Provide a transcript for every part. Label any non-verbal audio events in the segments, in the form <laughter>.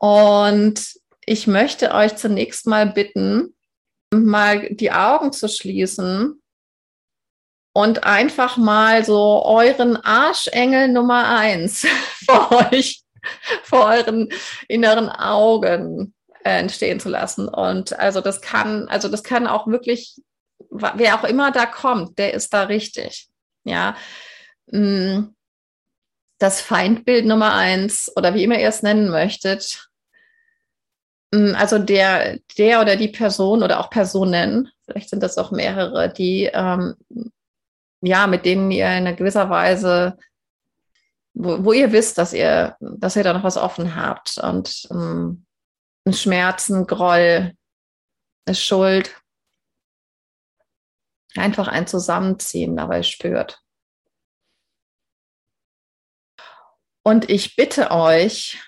Und ich möchte euch zunächst mal bitten, mal die Augen zu schließen und einfach mal so euren Arschengel Nummer eins <laughs> vor euch, vor euren inneren Augen entstehen zu lassen. Und also das kann, also das kann auch wirklich, wer auch immer da kommt, der ist da richtig. Ja. Mm, das Feindbild Nummer eins oder wie immer ihr es nennen möchtet. Mm, also der, der oder die Person oder auch Personen, vielleicht sind das auch mehrere, die ähm, ja, mit denen ihr in gewisser Weise, wo, wo, ihr wisst, dass ihr, dass ihr da noch was offen habt und ähm, Schmerzen, Groll, Schuld, einfach ein Zusammenziehen dabei spürt. Und ich bitte euch,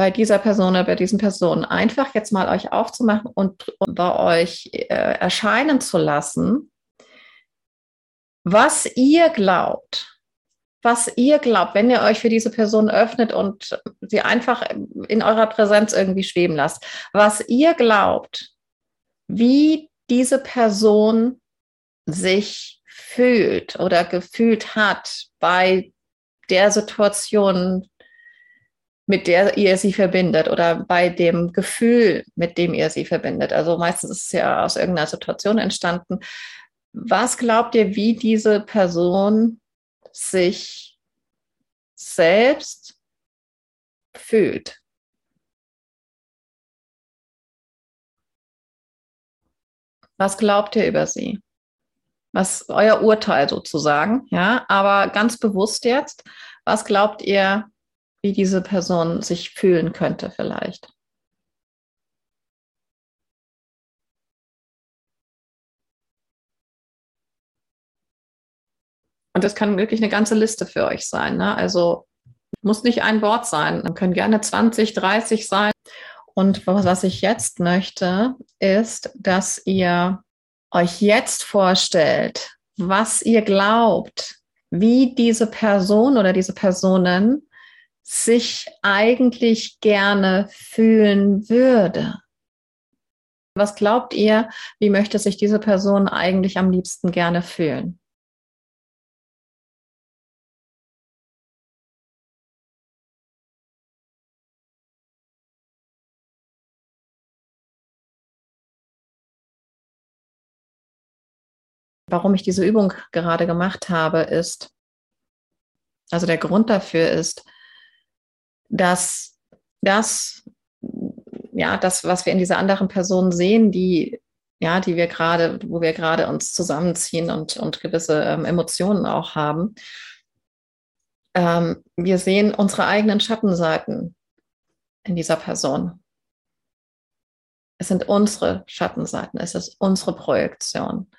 bei dieser Person oder bei diesen Personen einfach jetzt mal euch aufzumachen und, und bei euch äh, erscheinen zu lassen, was ihr glaubt, was ihr glaubt, wenn ihr euch für diese Person öffnet und sie einfach in eurer Präsenz irgendwie schweben lasst, was ihr glaubt, wie diese Person sich fühlt oder gefühlt hat bei der Situation, mit der ihr sie verbindet oder bei dem Gefühl, mit dem ihr sie verbindet. Also meistens ist es ja aus irgendeiner Situation entstanden. Was glaubt ihr, wie diese Person sich selbst fühlt? Was glaubt ihr über sie? Was euer Urteil sozusagen, ja, aber ganz bewusst jetzt, was glaubt ihr, wie diese Person sich fühlen könnte vielleicht? Und das kann wirklich eine ganze Liste für euch sein. Ne? Also muss nicht ein Wort sein, dann können gerne 20, 30 sein. Und was ich jetzt möchte, ist, dass ihr euch jetzt vorstellt, was ihr glaubt, wie diese Person oder diese Personen sich eigentlich gerne fühlen würde. Was glaubt ihr, wie möchte sich diese Person eigentlich am liebsten gerne fühlen? warum ich diese Übung gerade gemacht habe, ist, also der Grund dafür ist, dass das, ja, das, was wir in dieser anderen Person sehen, die, ja, die wir gerade, wo wir gerade uns zusammenziehen und, und gewisse ähm, Emotionen auch haben, ähm, wir sehen unsere eigenen Schattenseiten in dieser Person. Es sind unsere Schattenseiten, es ist unsere Projektion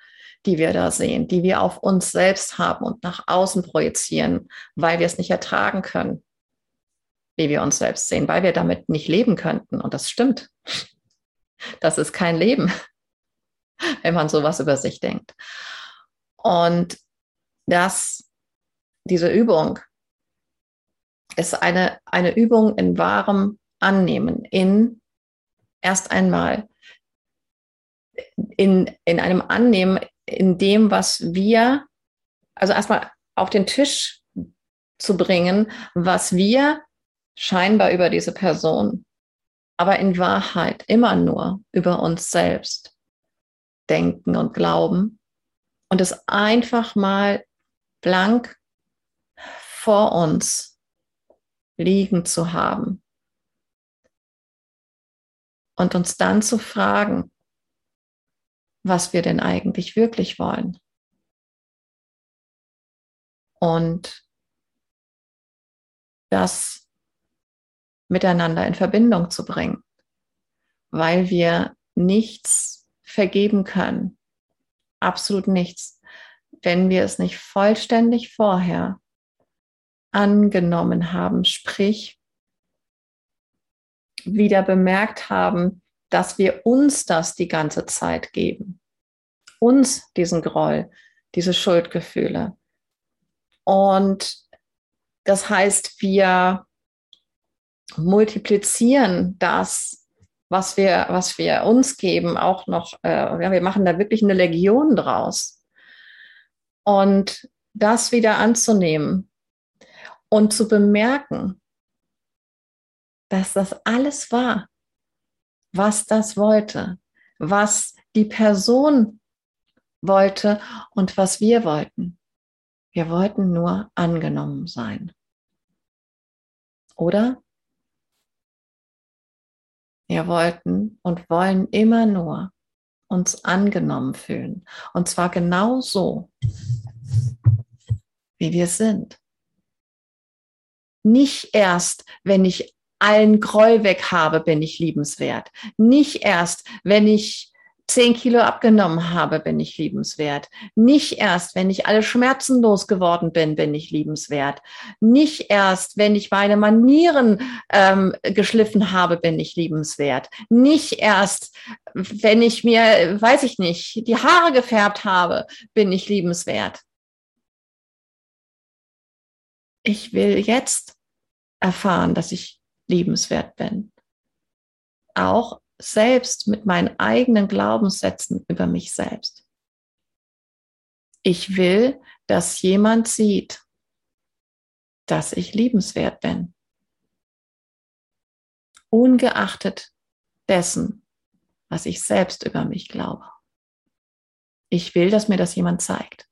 die wir da sehen, die wir auf uns selbst haben und nach außen projizieren, weil wir es nicht ertragen können, wie wir uns selbst sehen, weil wir damit nicht leben könnten. Und das stimmt. Das ist kein Leben, <laughs> wenn man sowas über sich denkt. Und das, diese Übung ist eine, eine Übung in wahrem Annehmen, in erst einmal in, in einem Annehmen in dem, was wir, also erstmal auf den Tisch zu bringen, was wir scheinbar über diese Person, aber in Wahrheit immer nur über uns selbst denken und glauben und es einfach mal blank vor uns liegen zu haben und uns dann zu fragen, was wir denn eigentlich wirklich wollen. Und das miteinander in Verbindung zu bringen, weil wir nichts vergeben können, absolut nichts, wenn wir es nicht vollständig vorher angenommen haben, sprich wieder bemerkt haben, dass wir uns das die ganze Zeit geben. Uns diesen Groll, diese Schuldgefühle. Und das heißt, wir multiplizieren das, was wir, was wir uns geben, auch noch, äh, ja, wir machen da wirklich eine Legion draus. Und das wieder anzunehmen und zu bemerken, dass das alles war, was das wollte, was die Person wollte und was wir wollten. Wir wollten nur angenommen sein. Oder? Wir wollten und wollen immer nur uns angenommen fühlen. Und zwar genau so, wie wir sind. Nicht erst, wenn ich allen Groll weg habe, bin ich liebenswert. Nicht erst, wenn ich zehn Kilo abgenommen habe, bin ich liebenswert. Nicht erst, wenn ich alle Schmerzen losgeworden bin, bin ich liebenswert. Nicht erst, wenn ich meine Manieren ähm, geschliffen habe, bin ich liebenswert. Nicht erst, wenn ich mir, weiß ich nicht, die Haare gefärbt habe, bin ich liebenswert. Ich will jetzt erfahren, dass ich liebenswert bin. Auch selbst mit meinen eigenen Glaubenssätzen über mich selbst. Ich will, dass jemand sieht, dass ich liebenswert bin. Ungeachtet dessen, was ich selbst über mich glaube. Ich will, dass mir das jemand zeigt.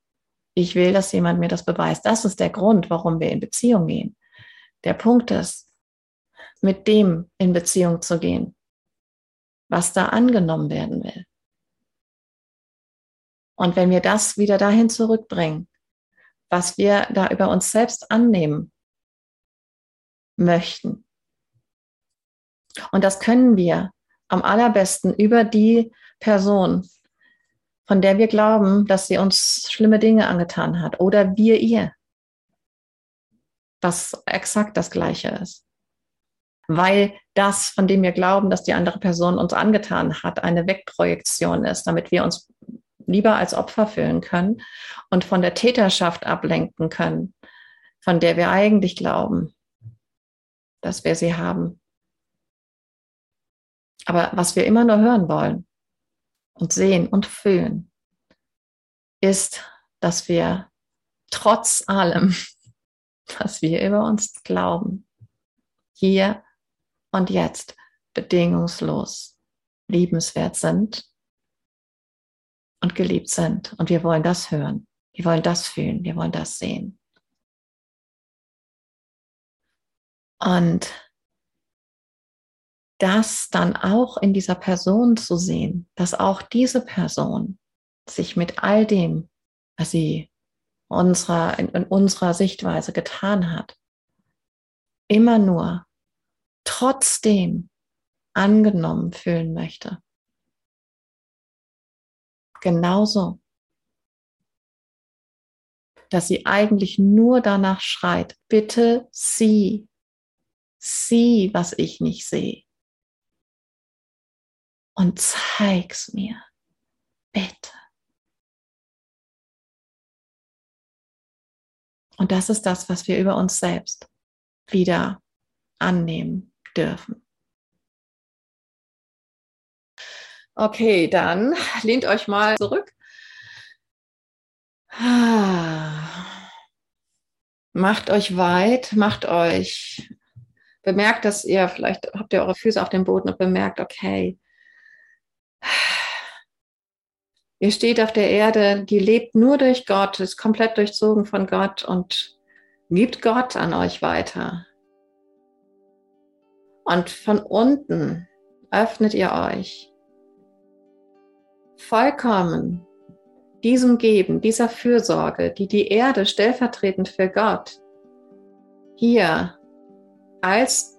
Ich will, dass jemand mir das beweist. Das ist der Grund, warum wir in Beziehung gehen. Der Punkt ist, mit dem in Beziehung zu gehen, was da angenommen werden will. Und wenn wir das wieder dahin zurückbringen, was wir da über uns selbst annehmen möchten. Und das können wir am allerbesten über die Person, von der wir glauben, dass sie uns schlimme Dinge angetan hat oder wir ihr, was exakt das gleiche ist weil das, von dem wir glauben, dass die andere Person uns angetan hat, eine Wegprojektion ist, damit wir uns lieber als Opfer fühlen können und von der Täterschaft ablenken können, von der wir eigentlich glauben, dass wir sie haben. Aber was wir immer nur hören wollen und sehen und fühlen, ist, dass wir trotz allem, <laughs> was wir über uns glauben, hier und jetzt bedingungslos liebenswert sind und geliebt sind. Und wir wollen das hören, wir wollen das fühlen, wir wollen das sehen. Und das dann auch in dieser Person zu sehen, dass auch diese Person sich mit all dem, was sie unserer, in, in unserer Sichtweise getan hat, immer nur trotzdem angenommen fühlen möchte. Genauso, dass sie eigentlich nur danach schreit, bitte sieh, sieh, was ich nicht sehe. Und zeig's mir, bitte. Und das ist das, was wir über uns selbst wieder annehmen dürfen. Okay, dann lehnt euch mal zurück. Macht euch weit, macht euch, bemerkt, dass ihr, vielleicht habt ihr eure Füße auf dem Boden und bemerkt, okay, ihr steht auf der Erde, die lebt nur durch Gott, ist komplett durchzogen von Gott und gibt Gott an euch weiter. Und von unten öffnet ihr euch vollkommen diesem Geben, dieser Fürsorge, die die Erde stellvertretend für Gott hier als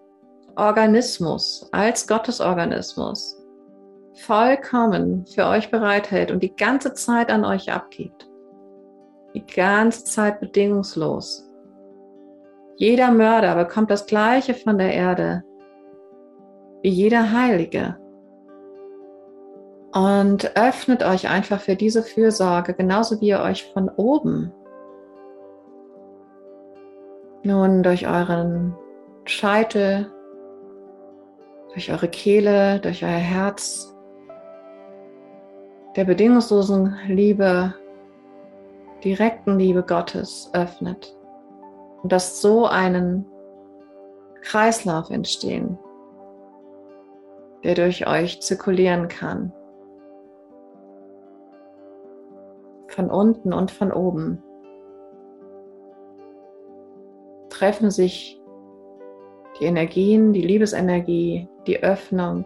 Organismus, als Gottesorganismus vollkommen für euch bereithält und die ganze Zeit an euch abgibt. Die ganze Zeit bedingungslos. Jeder Mörder bekommt das Gleiche von der Erde, wie jeder Heilige. Und öffnet euch einfach für diese Fürsorge, genauso wie ihr euch von oben nun durch euren Scheitel durch eure Kehle, durch euer Herz, der bedingungslosen Liebe, direkten Liebe Gottes öffnet und dass so einen Kreislauf entstehen, der durch euch zirkulieren kann. Von unten und von oben treffen sich die Energien, die Liebesenergie, die Öffnung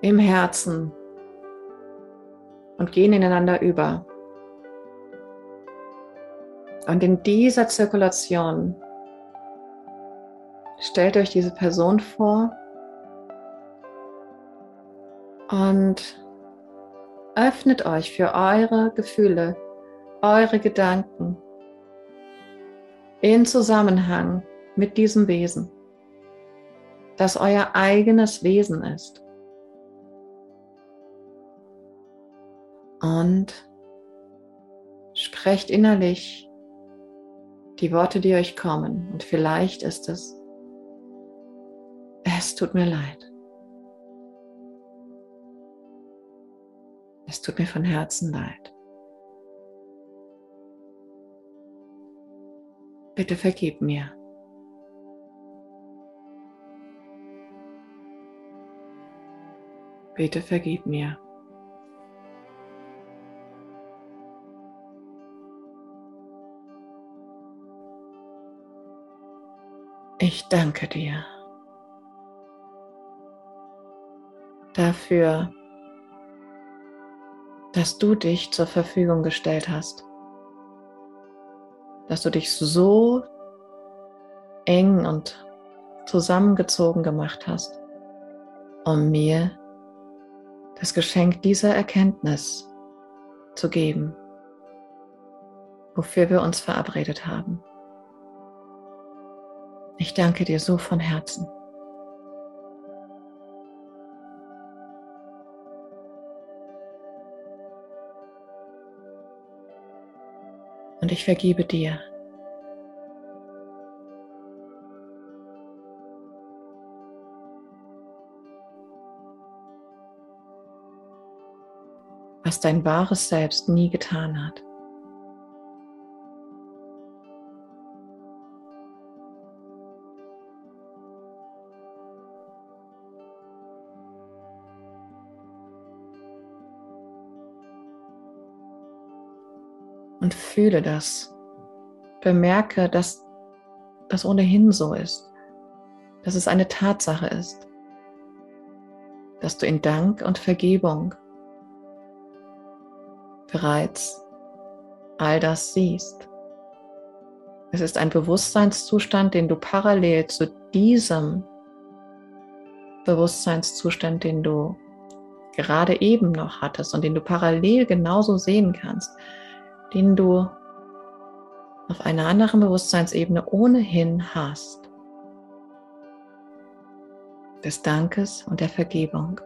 im Herzen und gehen ineinander über. Und in dieser Zirkulation stellt euch diese Person vor und öffnet euch für eure Gefühle, eure Gedanken in Zusammenhang mit diesem Wesen, das euer eigenes Wesen ist. Und sprecht innerlich die Worte, die euch kommen. Und vielleicht ist es, es tut mir leid. Es tut mir von Herzen leid. Bitte vergib mir. Bitte vergib mir. Ich danke dir dafür, dass du dich zur Verfügung gestellt hast, dass du dich so eng und zusammengezogen gemacht hast, um mir das Geschenk dieser Erkenntnis zu geben, wofür wir uns verabredet haben. Ich danke dir so von Herzen. Und ich vergebe dir. was dein wahres Selbst nie getan hat. Und fühle das. Bemerke, dass das ohnehin so ist, dass es eine Tatsache ist, dass du in Dank und Vergebung bereits all das siehst. Es ist ein Bewusstseinszustand, den du parallel zu diesem Bewusstseinszustand, den du gerade eben noch hattest und den du parallel genauso sehen kannst, den du auf einer anderen Bewusstseinsebene ohnehin hast. Des Dankes und der Vergebung.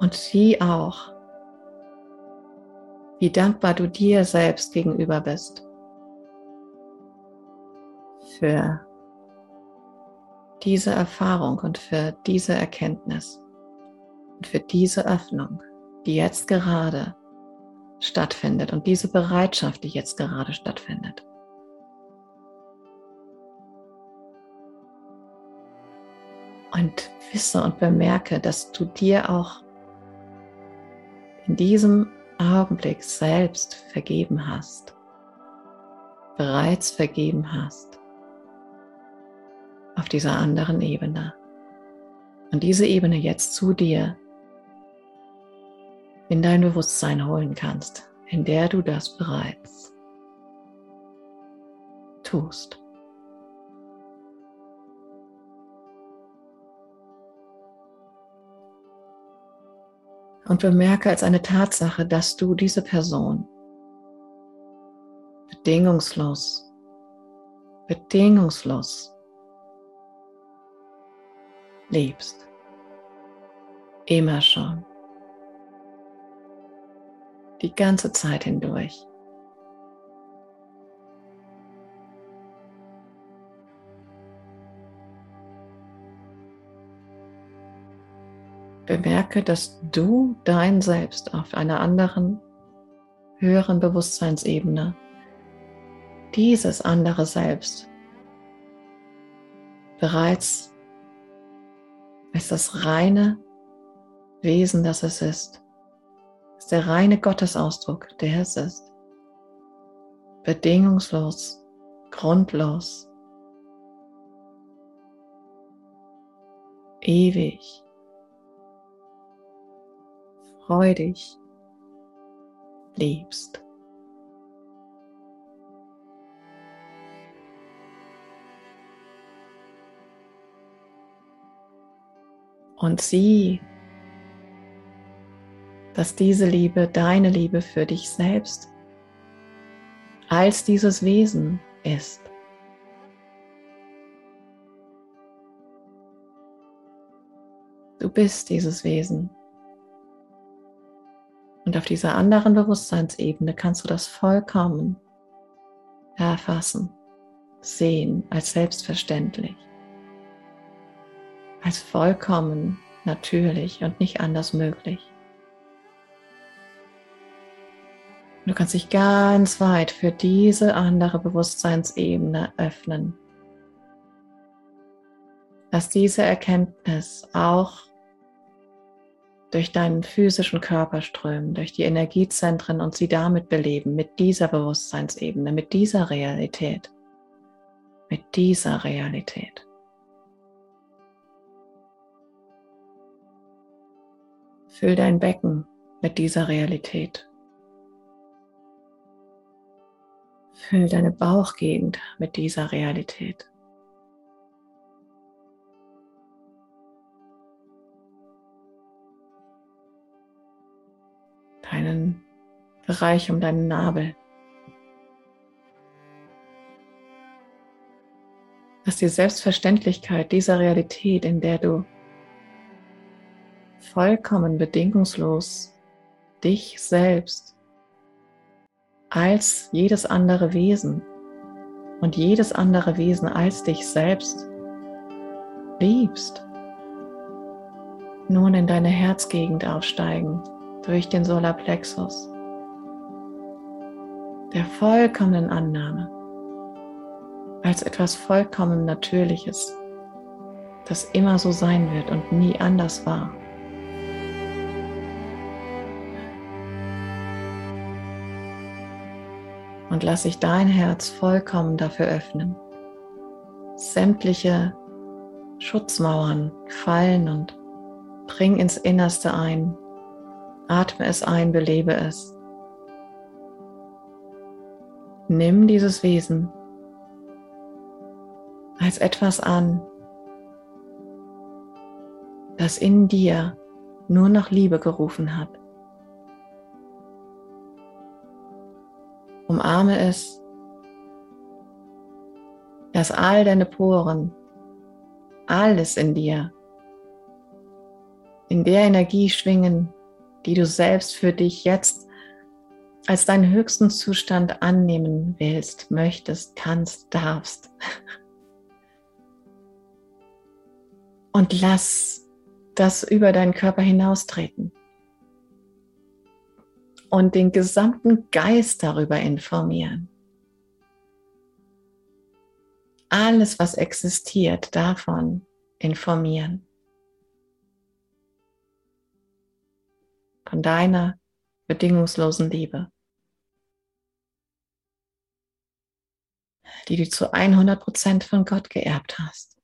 Und sieh auch, wie dankbar du dir selbst gegenüber bist für diese Erfahrung und für diese Erkenntnis und für diese Öffnung, die jetzt gerade stattfindet und diese Bereitschaft, die jetzt gerade stattfindet. Und wisse und bemerke, dass du dir auch in diesem Augenblick selbst vergeben hast, bereits vergeben hast, auf dieser anderen Ebene. Und diese Ebene jetzt zu dir in dein Bewusstsein holen kannst, in der du das bereits tust. und bemerke als eine Tatsache, dass du diese Person bedingungslos, bedingungslos liebst. Immer schon die ganze Zeit hindurch. Bemerke, dass du dein Selbst auf einer anderen, höheren Bewusstseinsebene, dieses andere Selbst, bereits als das reine Wesen, das es ist, ist der reine Gottesausdruck, der es ist. Bedingungslos, grundlos, ewig, freudig liebst. Und sieh, dass diese Liebe deine Liebe für dich selbst als dieses Wesen ist. Du bist dieses Wesen. Und auf dieser anderen Bewusstseinsebene kannst du das vollkommen erfassen, sehen als selbstverständlich, als vollkommen natürlich und nicht anders möglich. Du kannst dich ganz weit für diese andere Bewusstseinsebene öffnen. Lass diese Erkenntnis auch durch deinen physischen Körper strömen, durch die Energiezentren und sie damit beleben, mit dieser Bewusstseinsebene, mit dieser Realität, mit dieser Realität. Füll dein Becken mit dieser Realität. Füll deine Bauchgegend mit dieser Realität. Deinen Bereich um deinen Nabel. Lass die Selbstverständlichkeit dieser Realität, in der du vollkommen bedingungslos dich selbst als jedes andere Wesen und jedes andere Wesen als dich selbst liebst. Nun in deine Herzgegend aufsteigen durch den Solarplexus der vollkommenen Annahme als etwas vollkommen Natürliches, das immer so sein wird und nie anders war. Und lass sich dein Herz vollkommen dafür öffnen. Sämtliche Schutzmauern fallen und bring ins Innerste ein. Atme es ein, belebe es. Nimm dieses Wesen als etwas an, das in dir nur nach Liebe gerufen hat. Umarme es. Lass all deine Poren, alles in dir, in der Energie schwingen, die du selbst für dich jetzt als deinen höchsten Zustand annehmen willst, möchtest, kannst, darfst. Und lass das über deinen Körper hinaustreten und den gesamten Geist darüber informieren. Alles, was existiert, davon informieren. Von deiner bedingungslosen Liebe, die du zu 100 Prozent von Gott geerbt hast.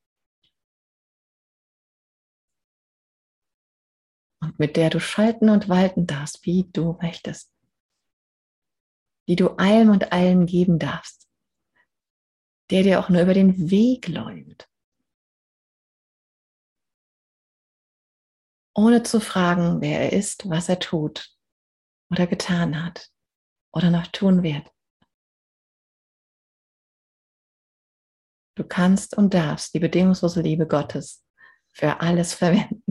Und mit der du schalten und walten darfst, wie du möchtest, die du allem und allen geben darfst, der dir auch nur über den Weg läuft, ohne zu fragen, wer er ist, was er tut oder getan hat oder noch tun wird. Du kannst und darfst die bedingungslose Liebe Gottes für alles verwenden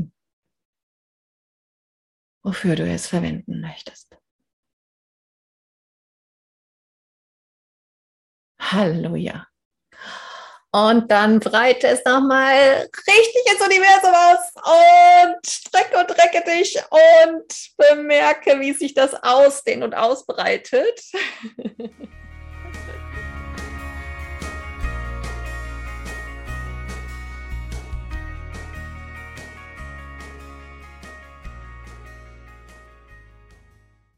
wofür du es verwenden möchtest. Halleluja. Und dann breite es nochmal richtig ins Universum aus und strecke und recke dich und bemerke, wie sich das ausdehnt und ausbreitet. <laughs>